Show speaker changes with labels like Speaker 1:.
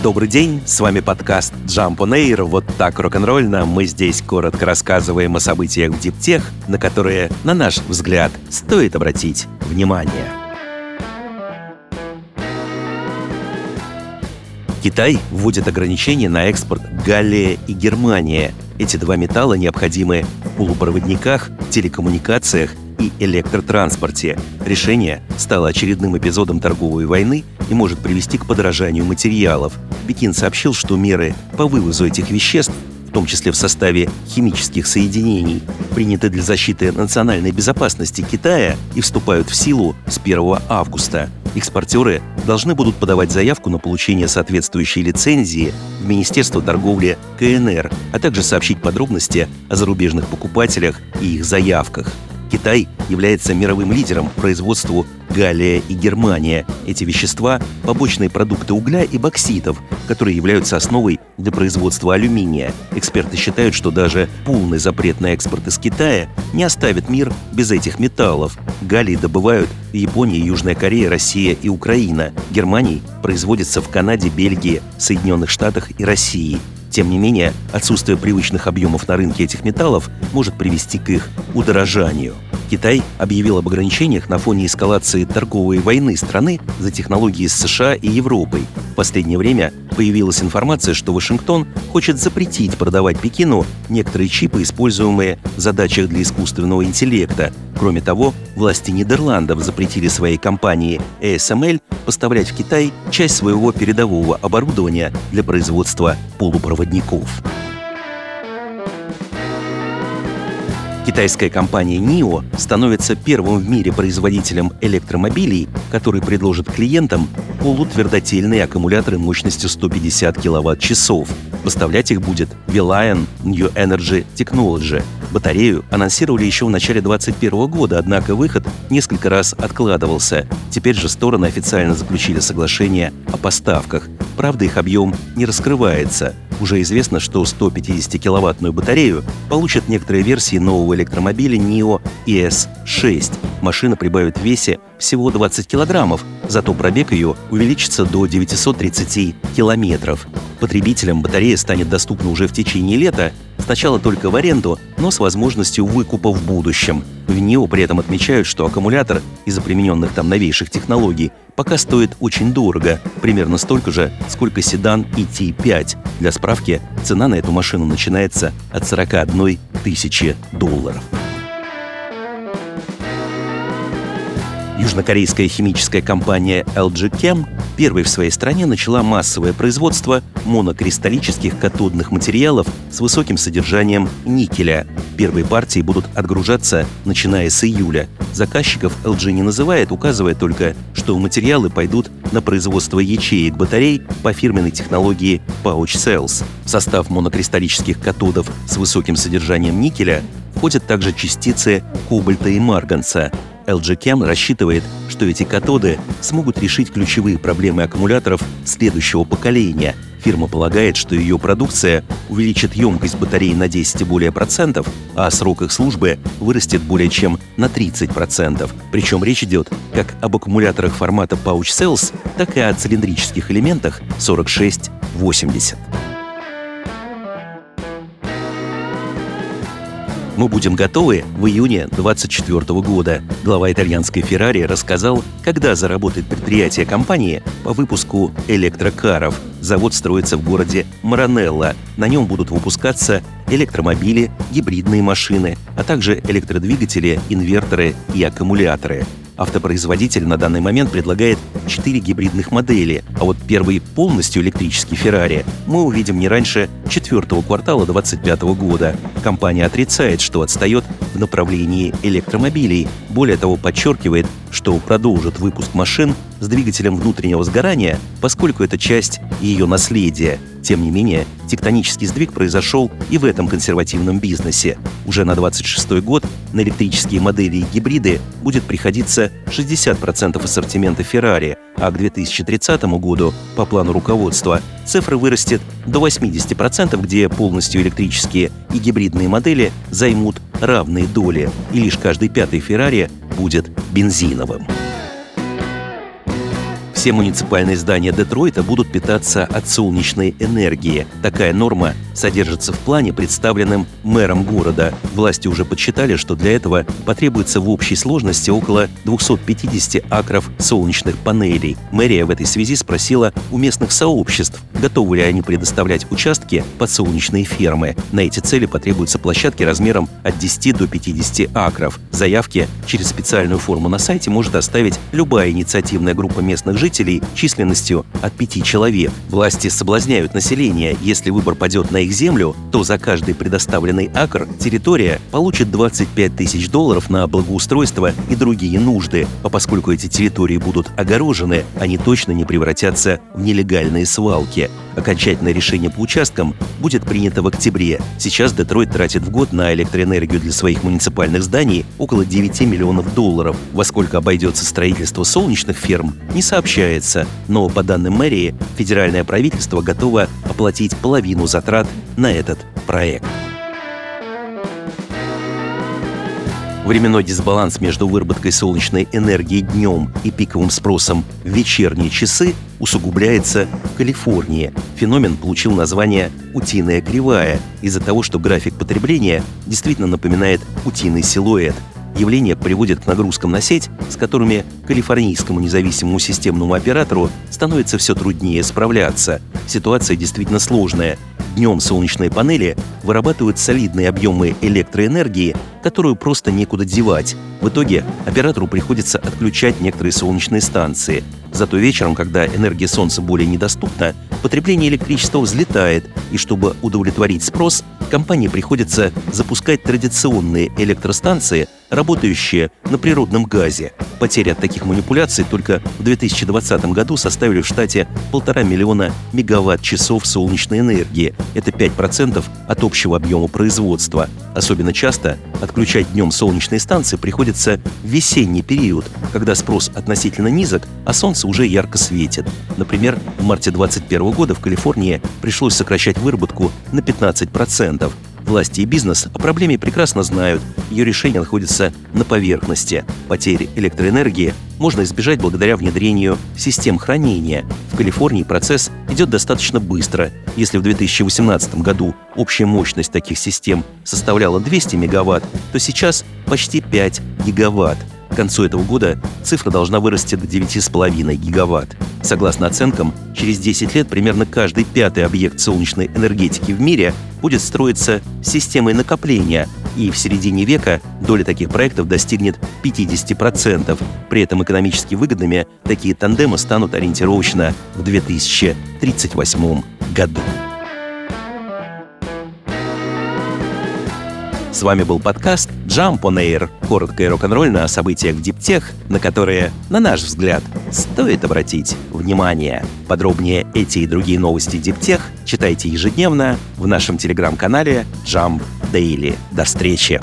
Speaker 1: Добрый день, с вами подкаст Jump on Air. Вот так рок-н-ролльно мы здесь коротко рассказываем о событиях в диптех, на которые, на наш взгляд, стоит обратить внимание. Китай вводит ограничения на экспорт Галлия и Германия. Эти два металла необходимы в полупроводниках, телекоммуникациях и электротранспорте. Решение стало очередным эпизодом торговой войны и может привести к подорожанию материалов. Пекин сообщил, что меры по вывозу этих веществ в том числе в составе химических соединений, приняты для защиты национальной безопасности Китая и вступают в силу с 1 августа. Экспортеры должны будут подавать заявку на получение соответствующей лицензии в Министерство торговли КНР, а также сообщить подробности о зарубежных покупателях и их заявках. Китай является мировым лидером по производству Галлия и Германия. Эти вещества – побочные продукты угля и бокситов, которые являются основой для производства алюминия. Эксперты считают, что даже полный запрет на экспорт из Китая не оставит мир без этих металлов. Галлий добывают в Японии, Южная Корея, Россия и Украина. Германий производится в Канаде, Бельгии, Соединенных Штатах и России. Тем не менее, отсутствие привычных объемов на рынке этих металлов может привести к их удорожанию. Китай объявил об ограничениях на фоне эскалации торговой войны страны за технологии с США и Европой. В последнее время появилась информация, что Вашингтон хочет запретить продавать Пекину некоторые чипы, используемые в задачах для искусственного интеллекта. Кроме того, власти Нидерландов запретили своей компании ASML поставлять в Китай часть своего передового оборудования для производства полупроводников. Китайская компания NIO становится первым в мире производителем электромобилей, который предложит клиентам полутвердотельные аккумуляторы мощностью 150 кВт-часов. Поставлять их будет Velion New Energy Technology. Батарею анонсировали еще в начале 2021 года, однако выход несколько раз откладывался. Теперь же стороны официально заключили соглашение о поставках. Правда, их объем не раскрывается. Уже известно, что 150-киловаттную батарею получат некоторые версии нового электромобиля NIO ES6. Машина прибавит в весе всего 20 килограммов, зато пробег ее увеличится до 930 километров. Потребителям батарея станет доступна уже в течение лета, сначала только в аренду, но с возможностью выкупа в будущем. В НИО при этом отмечают, что аккумулятор из-за примененных там новейших технологий пока стоит очень дорого, примерно столько же, сколько седан ET5. Для справки, цена на эту машину начинается от 41 тысячи долларов. Южнокорейская химическая компания LG Chem первой в своей стране начала массовое производство монокристаллических катодных материалов с высоким содержанием никеля. Первые партии будут отгружаться начиная с июля. Заказчиков LG не называет, указывая только, что материалы пойдут на производство ячеек батарей по фирменной технологии Pouch Cells. В состав монокристаллических катодов с высоким содержанием никеля входят также частицы кобальта и марганца. LG Chem рассчитывает, что эти катоды смогут решить ключевые проблемы аккумуляторов следующего поколения. Фирма полагает, что ее продукция увеличит емкость батареи на 10 и более процентов, а срок их службы вырастет более чем на 30 процентов. Причем речь идет как об аккумуляторах формата Pouch Cells, так и о цилиндрических элементах 46-80. Мы будем готовы в июне 2024 года. Глава итальянской Ferrari рассказал, когда заработает предприятие компании по выпуску электрокаров. Завод строится в городе Маранелло. На нем будут выпускаться электромобили, гибридные машины, а также электродвигатели, инверторы и аккумуляторы. Автопроизводитель на данный момент предлагает 4 гибридных модели, а вот первый полностью электрический Ferrari мы увидим не раньше четвертого квартала 2025 года. Компания отрицает, что отстает в направлении электромобилей. Более того, подчеркивает, что продолжит выпуск машин с двигателем внутреннего сгорания, поскольку это часть ее наследия. Тем не менее, тектонический сдвиг произошел и в этом консервативном бизнесе. Уже на 26 год на электрические модели и гибриды будет приходиться 60% ассортимента Ferrari, а к 2030 году, по плану руководства, цифра вырастет до 80%, где полностью электрические и гибридные модели займут равные доли, и лишь каждый пятый Ferrari будет бензиновым. Все муниципальные здания Детройта будут питаться от солнечной энергии. Такая норма содержится в плане, представленном мэром города. Власти уже подсчитали, что для этого потребуется в общей сложности около 250 акров солнечных панелей. Мэрия в этой связи спросила у местных сообществ, готовы ли они предоставлять участки под солнечные фермы. На эти цели потребуются площадки размером от 10 до 50 акров. Заявки через специальную форму на сайте может оставить любая инициативная группа местных жителей жителей численностью от пяти человек. Власти соблазняют население. Если выбор падет на их землю, то за каждый предоставленный акр территория получит 25 тысяч долларов на благоустройство и другие нужды. А поскольку эти территории будут огорожены, они точно не превратятся в нелегальные свалки. Окончательное решение по участкам будет принято в октябре. Сейчас Детройт тратит в год на электроэнергию для своих муниципальных зданий около 9 миллионов долларов. Во сколько обойдется строительство солнечных ферм, не сообщается, но по данным мэрии, федеральное правительство готово оплатить половину затрат на этот проект. Временной дисбаланс между выработкой солнечной энергии днем и пиковым спросом в вечерние часы усугубляется в Калифорнии. Феномен получил название «утиная кривая» из-за того, что график потребления действительно напоминает утиный силуэт. Явление приводит к нагрузкам на сеть, с которыми калифорнийскому независимому системному оператору становится все труднее справляться. Ситуация действительно сложная. Днем солнечные панели вырабатывают солидные объемы электроэнергии, которую просто некуда девать. В итоге оператору приходится отключать некоторые солнечные станции. Зато вечером, когда энергия солнца более недоступна, потребление электричества взлетает, и чтобы удовлетворить спрос, компании приходится запускать традиционные электростанции, работающие на природном газе. Потери от таких манипуляций только в 2020 году составили в штате полтора миллиона мегаватт-часов солнечной энергии. Это 5% от общего объема производства. Особенно часто отключать днем солнечные станции приходится в весенний период, когда спрос относительно низок, а солнце уже ярко светит. Например, в марте 2021 года в Калифорнии пришлось сокращать выработку на 15%. Власти и бизнес о проблеме прекрасно знают. Ее решение находится на поверхности. Потери электроэнергии можно избежать благодаря внедрению систем хранения. В Калифорнии процесс идет достаточно быстро. Если в 2018 году общая мощность таких систем составляла 200 мегаватт, то сейчас почти 5 гигаватт. К концу этого года цифра должна вырасти до 9,5 гигаватт. Согласно оценкам, через 10 лет примерно каждый пятый объект солнечной энергетики в мире будет строиться системой накопления, и в середине века доля таких проектов достигнет 50%. При этом экономически выгодными такие тандемы станут ориентировочно в 2038 году. С вами был подкаст Jump on Air. Коротко и рок-н-ролльно о событиях в Диптех, на которые, на наш взгляд, стоит обратить внимание. Подробнее эти и другие новости Диптех читайте ежедневно в нашем телеграм-канале Jump Daily. До встречи!